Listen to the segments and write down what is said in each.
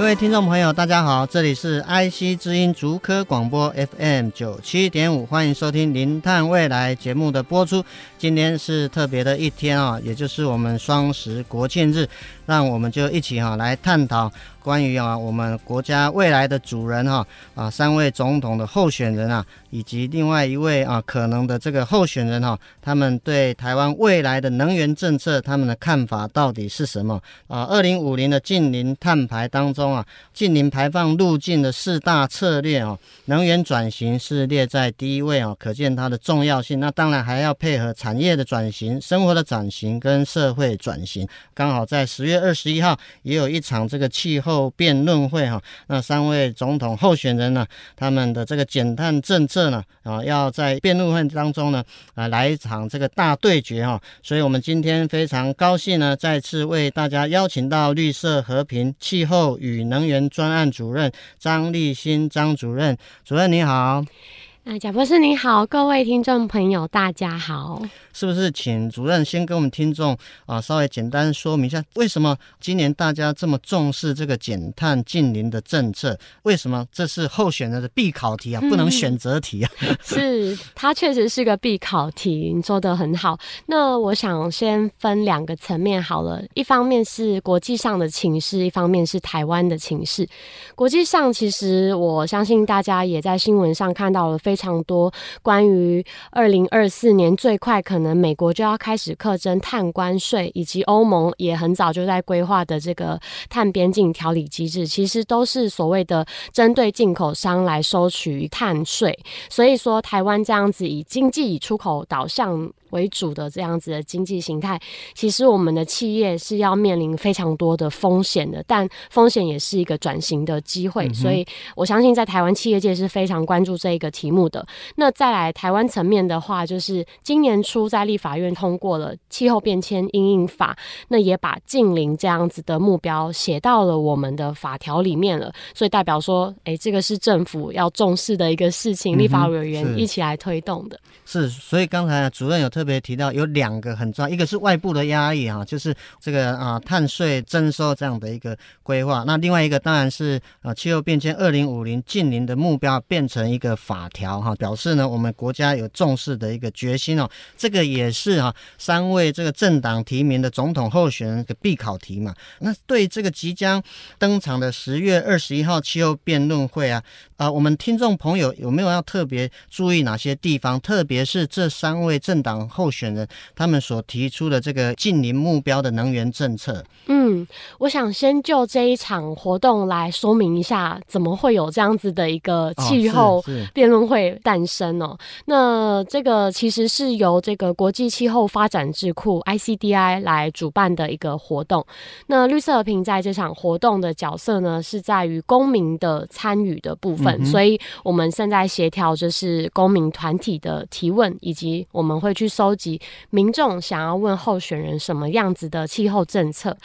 各位听众朋友，大家好，这里是 IC 之音竹科广播 FM 九七点五，欢迎收听《零碳未来》节目的播出。今天是特别的一天啊，也就是我们双十国庆日，那我们就一起哈来探讨。关于啊，我们国家未来的主人哈啊，三位总统的候选人啊，以及另外一位啊可能的这个候选人哈，他们对台湾未来的能源政策，他们的看法到底是什么啊？二零五零的近零碳排当中啊，近零排放路径的四大策略啊，能源转型是列在第一位啊，可见它的重要性。那当然还要配合产业的转型、生活的转型跟社会转型。刚好在十月二十一号也有一场这个气候。辩论会哈，那三位总统候选人呢，他们的这个减碳政策呢，啊，要在辩论会当中呢，啊，来一场这个大对决哈。所以我们今天非常高兴呢，再次为大家邀请到绿色和平气候与能源专案主任张立新张主任，主任你好。那贾博士你好，各位听众朋友大家好。是不是请主任先跟我们听众啊稍微简单说明一下，为什么今年大家这么重视这个减碳近邻的政策？为什么这是候选人的必考题啊，不能选择题啊？嗯、是，它确实是个必考题，你做的很好。那我想先分两个层面好了，一方面是国际上的情势，一方面是台湾的情势。国际上，其实我相信大家也在新闻上看到了非常多关于二零二四年最快可能。美国就要开始课征碳关税，以及欧盟也很早就在规划的这个碳边境调理机制，其实都是所谓的针对进口商来收取碳税。所以说，台湾这样子以经济以出口导向为主的这样子的经济形态，其实我们的企业是要面临非常多的风险的，但风险也是一个转型的机会。嗯、所以我相信在台湾企业界是非常关注这一个题目的。那再来台湾层面的话，就是今年初在立法院通过了气候变迁因应法，那也把近邻这样子的目标写到了我们的法条里面了。所以代表说，哎，这个是政府要重视的一个事情，立法委员一起来推动的。是，所以刚才主任有特别提到有两个很重要，一个是外部的压力哈，就是这个啊碳税征收这样的一个规划。那另外一个当然是啊气候变迁二零五零净零的目标变成一个法条哈，表示呢我们国家有重视的一个决心哦。这个也是哈三位这个政党提名的总统候选人的必考题嘛。那对这个即将登场的十月二十一号气候辩论会啊啊，我们听众朋友有没有要特别注意哪些地方？特别是这三位政党。候选人他们所提出的这个近邻目标的能源政策，嗯，我想先就这一场活动来说明一下，怎么会有这样子的一个气候辩论会诞生哦？哦那这个其实是由这个国际气候发展智库 ICDI 来主办的一个活动。那绿色和平在这场活动的角色呢，是在于公民的参与的部分，嗯、所以我们现在协调就是公民团体的提问，以及我们会去。收集民众想要问候选人什么样子的气候政策，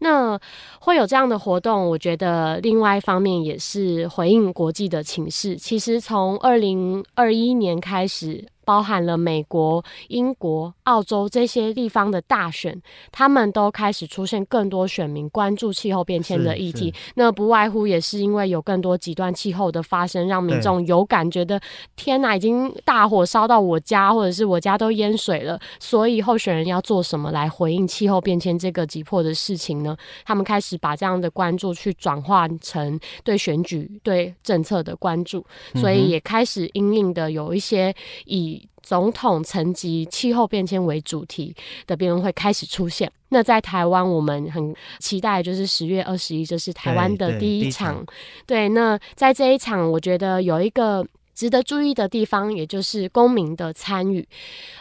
那会有这样的活动。我觉得另外一方面也是回应国际的情势。其实从二零二一年开始。包含了美国、英国、澳洲这些地方的大选，他们都开始出现更多选民关注气候变迁的议题。那不外乎也是因为有更多极端气候的发生，让民众有感觉的天哪，已经大火烧到我家，或者是我家都淹水了。所以候选人要做什么来回应气候变迁这个急迫的事情呢？他们开始把这样的关注去转换成对选举、对政策的关注，所以也开始因应的有一些以。总统层级气候变迁为主题的辩论会开始出现。那在台湾，我们很期待，就是十月二十一，就是台湾的第一场。对，那在这一场，我觉得有一个值得注意的地方，也就是公民的参与。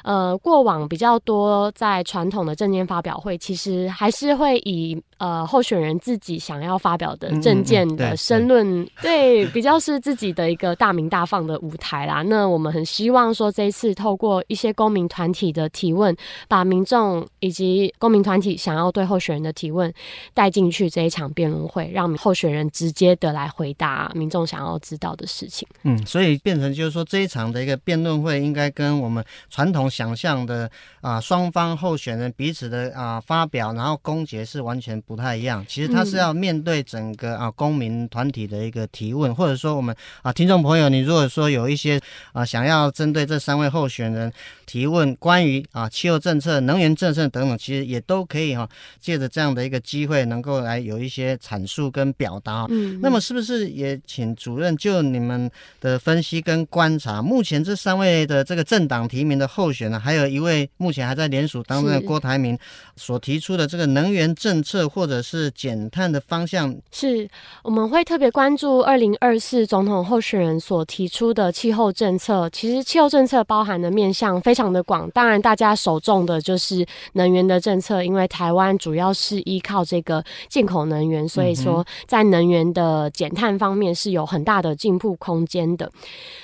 呃，过往比较多在传统的证件发表会，其实还是会以呃候选人自己想要发表的证件的申论，对，比较是自己的一个大名大放的舞台啦。那我们很希望说，这一次透过一些公民团体的提问，把民众以及公民团体想要对候选人的提问带进去这一场辩论会，让候选人直接的来回答民众想要知道的事情。嗯，所以。变成就是说，这一场的一个辩论会，应该跟我们传统想象的啊双方候选人彼此的啊发表，然后攻讦是完全不太一样。其实他是要面对整个啊公民团体的一个提问，或者说我们啊听众朋友，你如果说有一些啊想要针对这三位候选人提问关于啊气候政策、能源政策等等，其实也都可以哈借着这样的一个机会，能够来有一些阐述跟表达。嗯，那么是不是也请主任就你们的分析？跟观察，目前这三位的这个政党提名的候选人，还有一位目前还在联署当中的郭台铭所提出的这个能源政策或者是减碳的方向，是我们会特别关注二零二四总统候选人所提出的气候政策。其实气候政策包含的面向非常的广，当然大家首重的就是能源的政策，因为台湾主要是依靠这个进口能源，所以说在能源的减碳方面是有很大的进步空间的。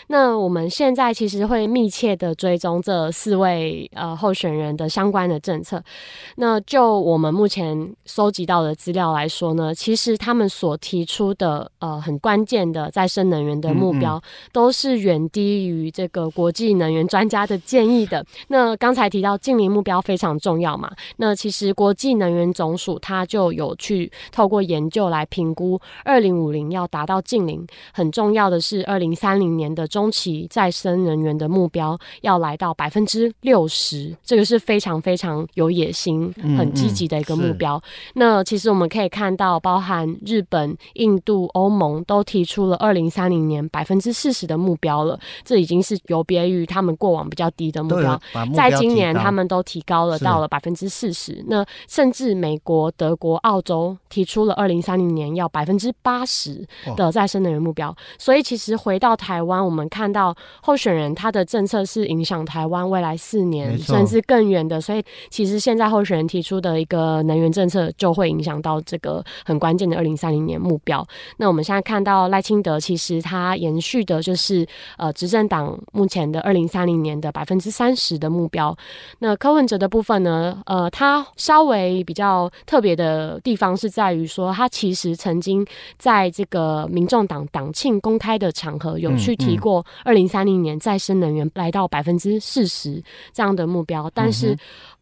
那我们现在其实会密切的追踪这四位呃候选人的相关的政策。那就我们目前收集到的资料来说呢，其实他们所提出的呃很关键的再生能源的目标，嗯嗯都是远低于这个国际能源专家的建议的。那刚才提到净零目标非常重要嘛，那其实国际能源总署它就有去透过研究来评估，二零五零要达到净零，很重要的是二零三零年的中期再生能源的目标要来到百分之六十，这个是非常非常有野心、很积极的一个目标。嗯嗯、那其实我们可以看到，包含日本、印度、欧盟都提出了二零三零年百分之四十的目标了，这已经是有别于他们过往比较低的目标。目标在今年，他们都提高了到了百分之四十。那甚至美国、德国、澳洲提出了二零三零年要百分之八十的再生能源目标。所以，其实回到台湾。我们看到候选人他的政策是影响台湾未来四年甚至更远的，所以其实现在候选人提出的一个能源政策就会影响到这个很关键的二零三零年目标。那我们现在看到赖清德其实他延续的就是呃执政党目前的二零三零年的百分之三十的目标。那柯文哲的部分呢，呃，他稍微比较特别的地方是在于说，他其实曾经在这个民众党党庆公开的场合有去提。提过二零三零年再生能源来到百分之四十这样的目标，但是、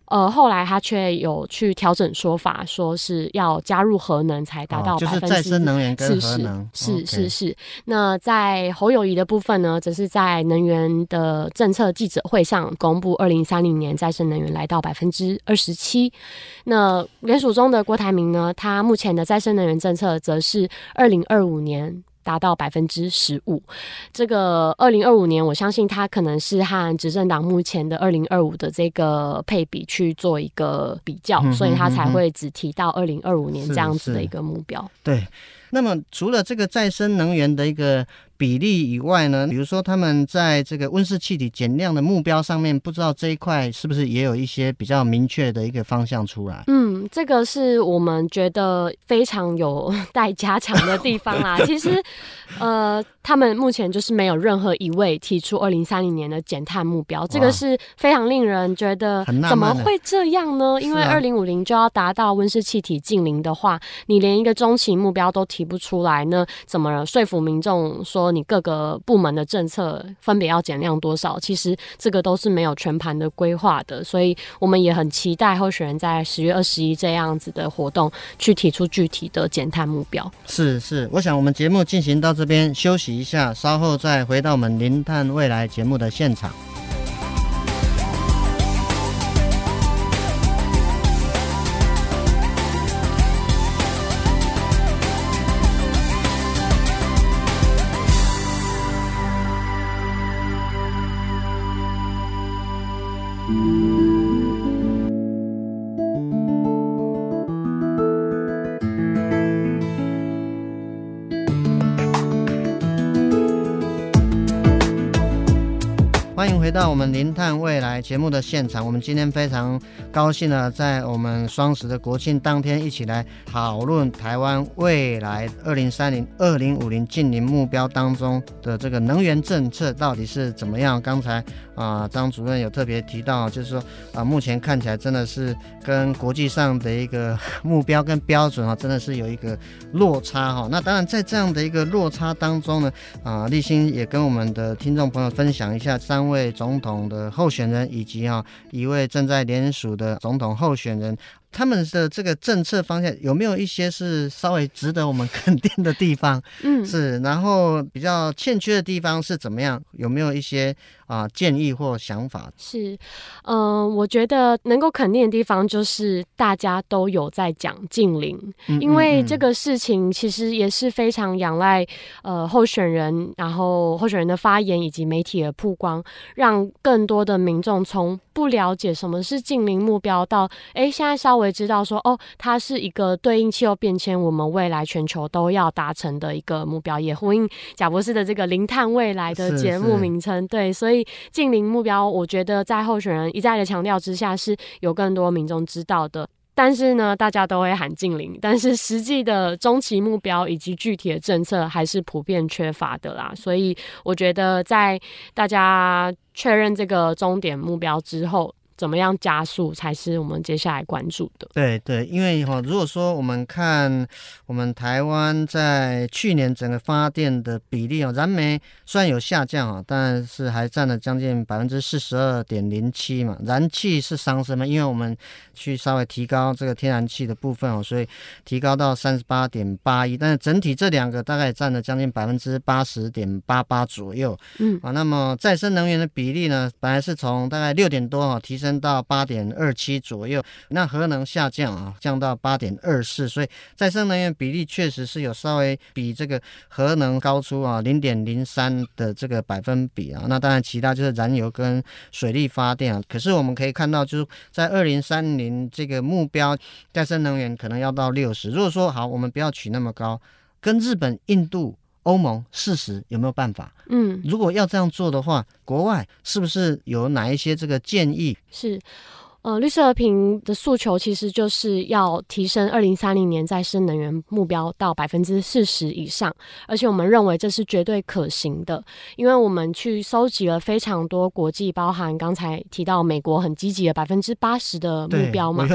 嗯、呃后来他却有去调整说法，说是要加入核能才达到百分之四十。就是再生能源跟核能。是是是。那在侯友谊的部分呢，则是在能源的政策记者会上公布二零三零年再生能源来到百分之二十七。那联署中的郭台铭呢，他目前的再生能源政策则是二零二五年。达到百分之十五，这个二零二五年，我相信他可能是和执政党目前的二零二五的这个配比去做一个比较，嗯、所以他才会只提到二零二五年这样子的一个目标。对，那么除了这个再生能源的一个。比例以外呢，比如说他们在这个温室气体减量的目标上面，不知道这一块是不是也有一些比较明确的一个方向出来？嗯，这个是我们觉得非常有 待加强的地方啦。其实，呃，他们目前就是没有任何一位提出二零三零年的减碳目标，这个是非常令人觉得怎么会这样呢？因为二零五零就要达到温室气体净零的话，你连一个中期目标都提不出来呢，怎么说服民众说？你各个部门的政策分别要减量多少？其实这个都是没有全盘的规划的，所以我们也很期待候选人在十月二十一这样子的活动去提出具体的减碳目标。是是，我想我们节目进行到这边休息一下，稍后再回到我们零碳未来节目的现场。《零碳未来》节目的现场。我们今天非常高兴呢，在我们双十的国庆当天，一起来讨论台湾未来二零三零、二零五零净零目标当中的这个能源政策到底是怎么样。刚才啊，张主任有特别提到，就是说啊，目前看起来真的是跟国际上的一个目标跟标准啊，真的是有一个落差哈。那当然，在这样的一个落差当中呢，啊，立新也跟我们的听众朋友分享一下三位总统的候选人，以及啊一位正在联署的总统候选人。他们的这个政策方向有没有一些是稍微值得我们肯定的地方？嗯，是，然后比较欠缺的地方是怎么样？有没有一些啊、呃、建议或想法？是，嗯、呃，我觉得能够肯定的地方就是大家都有在讲净零，嗯嗯嗯，因为这个事情其实也是非常仰赖呃候选人，然后候选人的发言以及媒体的曝光，让更多的民众从不了解什么是净零目标到哎现在稍微。知道说哦，它是一个对应气候变迁，我们未来全球都要达成的一个目标，也呼应贾博士的这个零碳未来的节目名称。对，所以近零目标，我觉得在候选人一再的强调之下，是有更多民众知道的。但是呢，大家都会喊近零，但是实际的中期目标以及具体的政策还是普遍缺乏的啦。所以我觉得，在大家确认这个终点目标之后。怎么样加速才是我们接下来关注的？对对，因为哈，如果说我们看我们台湾在去年整个发电的比例哦，燃煤虽然有下降啊，但是还占了将近百分之四十二点零七嘛。燃气是上升嘛，因为我们去稍微提高这个天然气的部分哦，所以提高到三十八点八一，但是整体这两个大概占了将近百分之八十点八八左右。嗯啊，那么再生能源的比例呢，本来是从大概六点多啊提升。升到八点二七左右，那核能下降啊，降到八点二四，所以再生能源比例确实是有稍微比这个核能高出啊零点零三的这个百分比啊。那当然，其他就是燃油跟水力发电啊。可是我们可以看到，就是在二零三零这个目标，再生能源可能要到六十。如果说好，我们不要取那么高，跟日本、印度。欧盟事实有没有办法？嗯，如果要这样做的话，国外是不是有哪一些这个建议？是。呃，绿色和平的诉求其实就是要提升二零三零年再生能源目标到百分之四十以上，而且我们认为这是绝对可行的，因为我们去搜集了非常多国际，包含刚才提到美国很积极的百分之八十的目标嘛，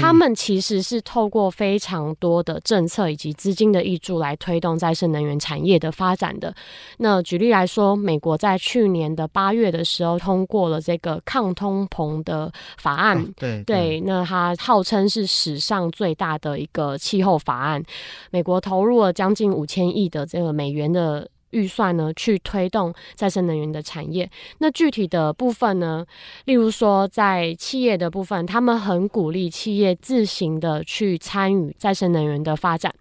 他们其实是透过非常多的政策以及资金的挹注来推动再生能源产业的发展的。那举例来说，美国在去年的八月的时候通过了这个抗通膨的法案。对，对，那它号称是史上最大的一个气候法案，美国投入了将近五千亿的这个美元的预算呢，去推动再生能源的产业。那具体的部分呢，例如说在企业的部分，他们很鼓励企业自行的去参与再生能源的发展。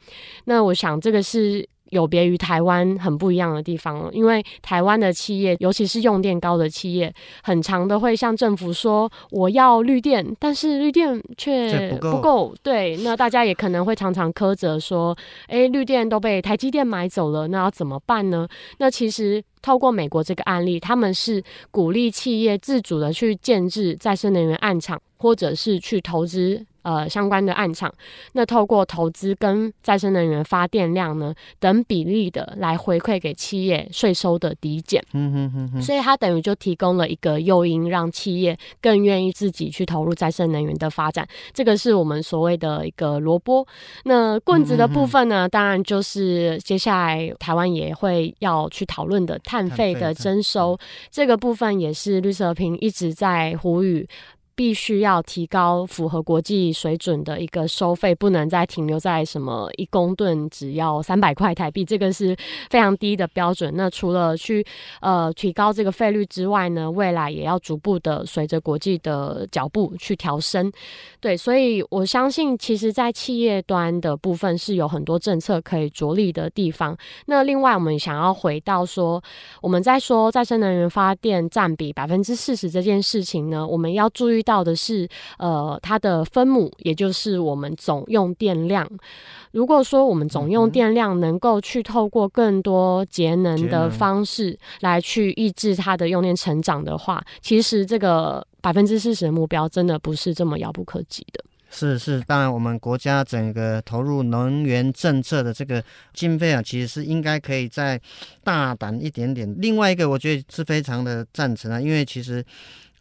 那我想这个是。有别于台湾很不一样的地方，因为台湾的企业，尤其是用电高的企业，很长的会向政府说我要绿电，但是绿电却不够。对，那大家也可能会常常苛责说，哎，绿电都被台积电买走了，那要怎么办呢？那其实透过美国这个案例，他们是鼓励企业自主的去建制再生能源暗场，或者是去投资。呃，相关的暗场，那透过投资跟再生能源发电量呢等比例的来回馈给企业税收的抵减，嗯哼哼哼，所以它等于就提供了一个诱因，让企业更愿意自己去投入再生能源的发展。这个是我们所谓的一个萝卜。那棍子的部分呢，当然就是接下来台湾也会要去讨论的碳费的征收，这个部分也是绿色和平一直在呼吁。必须要提高符合国际水准的一个收费，不能再停留在什么一公吨只要三百块台币，这个是非常低的标准。那除了去呃提高这个费率之外呢，未来也要逐步的随着国际的脚步去调升。对，所以我相信，其实，在企业端的部分是有很多政策可以着力的地方。那另外，我们想要回到说，我们在说再生能源发电占比百分之四十这件事情呢，我们要注意到。到的是，呃，它的分母，也就是我们总用电量。如果说我们总用电量能够去透过更多节能的方式来去抑制它的用电成长的话，其实这个百分之四十的目标真的不是这么遥不可及的。是是，当然我们国家整个投入能源政策的这个经费啊，其实是应该可以再大胆一点点。另外一个，我觉得是非常的赞成啊，因为其实。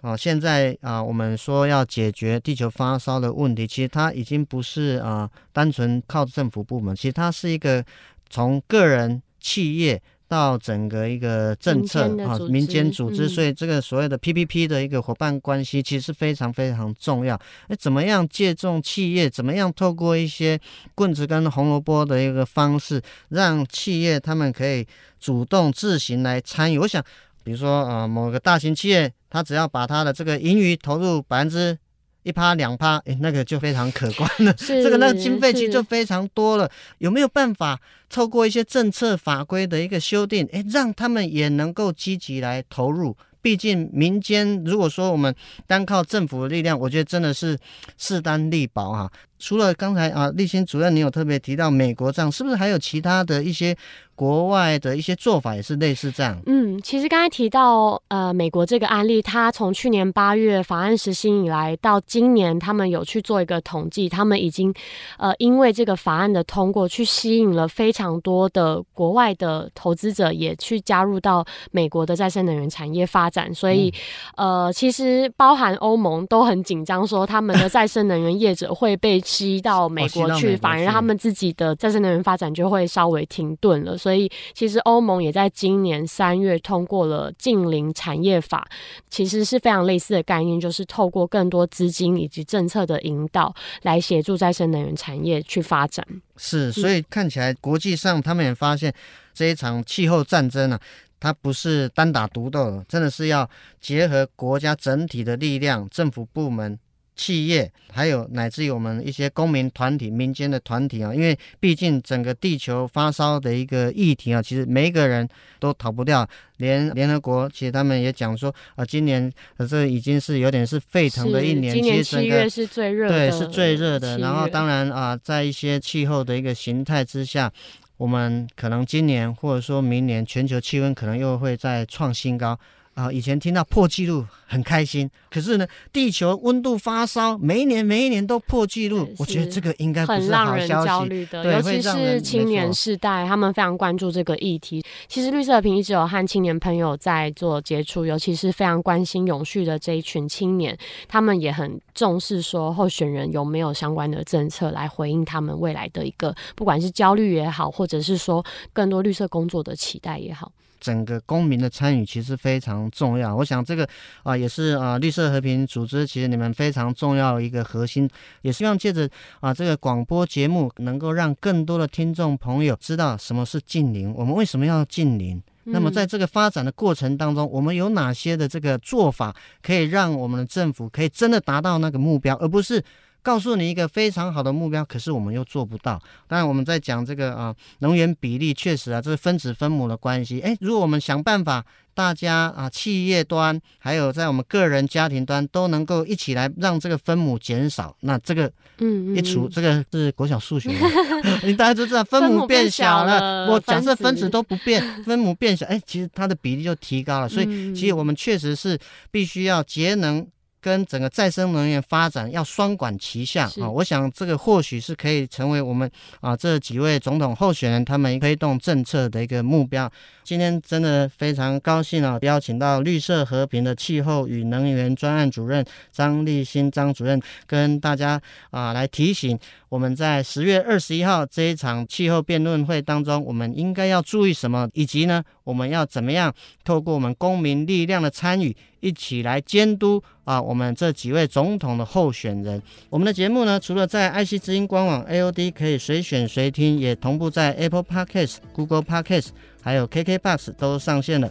哦，现在啊，我们说要解决地球发烧的问题，其实它已经不是啊单纯靠政府部门，其实它是一个从个人、企业到整个一个政策啊民间组织，所以这个所谓的 PPP 的一个伙伴关系，其实是非常非常重要。那怎么样借重企业？怎么样透过一些棍子跟红萝卜的一个方式，让企业他们可以主动自行来参与？我想。比如说，呃，某个大型企业，他只要把他的这个盈余投入百分之一趴两趴，诶，那个就非常可观了。这个那个经费其实就非常多了。有没有办法透过一些政策法规的一个修订，诶，让他们也能够积极来投入？毕竟民间如果说我们单靠政府的力量，我觉得真的是势单力薄哈。除了刚才啊，立新主任你有特别提到美国这样，是不是还有其他的一些？国外的一些做法也是类似这样。嗯，其实刚才提到呃，美国这个案例，它从去年八月法案实行以来，到今年他们有去做一个统计，他们已经呃，因为这个法案的通过，去吸引了非常多的国外的投资者，也去加入到美国的再生能源产业发展。所以、嗯、呃，其实包含欧盟都很紧张，说他们的再生能源业者会被吸到美国去，反而他们自己的再生能源发展就会稍微停顿了。所以，其实欧盟也在今年三月通过了近邻产业法，其实是非常类似的概念，就是透过更多资金以及政策的引导，来协助再生能源产业去发展。是，所以看起来国际上他们也发现这一场气候战争啊，它不是单打独斗，真的是要结合国家整体的力量，政府部门。企业还有乃至于我们一些公民团体、民间的团体啊，因为毕竟整个地球发烧的一个议题啊，其实每一个人都逃不掉。连联合国其实他们也讲说啊，今年这已经是有点是沸腾的一年，今年七月是最热的，对，是最热的。然后当然啊，在一些气候的一个形态之下，我们可能今年或者说明年全球气温可能又会再创新高。啊，以前听到破纪录很开心，可是呢，地球温度发烧，每一年每一年都破纪录，我觉得这个应该不是好消息，很让人焦虑的，尤其是青年世代，他们非常关注这个议题。其实绿色和平一直有和青年朋友在做接触，尤其是非常关心永续的这一群青年，他们也很重视说候选人有没有相关的政策来回应他们未来的一个，不管是焦虑也好，或者是说更多绿色工作的期待也好。整个公民的参与其实非常重要，我想这个啊也是啊绿色和平组织其实你们非常重要的一个核心，也希望借着啊这个广播节目，能够让更多的听众朋友知道什么是近邻，我们为什么要近邻？那么在这个发展的过程当中，我们有哪些的这个做法，可以让我们的政府可以真的达到那个目标，而不是。告诉你一个非常好的目标，可是我们又做不到。当然，我们在讲这个啊，能源比例确实啊，这是分子分母的关系。诶，如果我们想办法，大家啊，企业端还有在我们个人家庭端都能够一起来让这个分母减少，那这个嗯一除，这个是国小数学，你大家都知道分母变小了。我假设分子都不变，分母变小，诶，其实它的比例就提高了。所以，其实我们确实是必须要节能。跟整个再生能源发展要双管齐下啊！我想这个或许是可以成为我们啊这几位总统候选人他们推动政策的一个目标。今天真的非常高兴啊，邀请到绿色和平的气候与能源专案主任张立新张主任，跟大家啊来提醒我们在十月二十一号这一场气候辩论会当中，我们应该要注意什么，以及呢我们要怎么样透过我们公民力量的参与。一起来监督啊，我们这几位总统的候选人。我们的节目呢，除了在爱惜之音官网 AOD 可以随选随听，也同步在 Apple Podcasts、Google Podcasts 还有 KKBox 都上线了。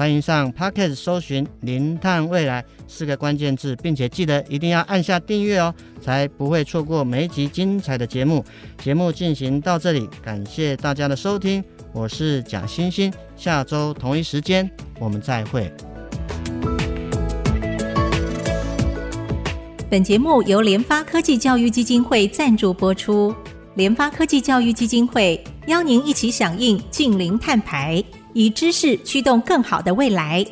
欢迎上 p a c k e t 搜寻“零碳未来”四个关键字，并且记得一定要按下订阅哦，才不会错过每一集精彩的节目。节目进行到这里，感谢大家的收听，我是贾欣欣，下周同一时间我们再会。本节目由联发科技教育基金会赞助播出，联发科技教育基金会邀您一起响应“近零碳排”。以知识驱动更好的未来。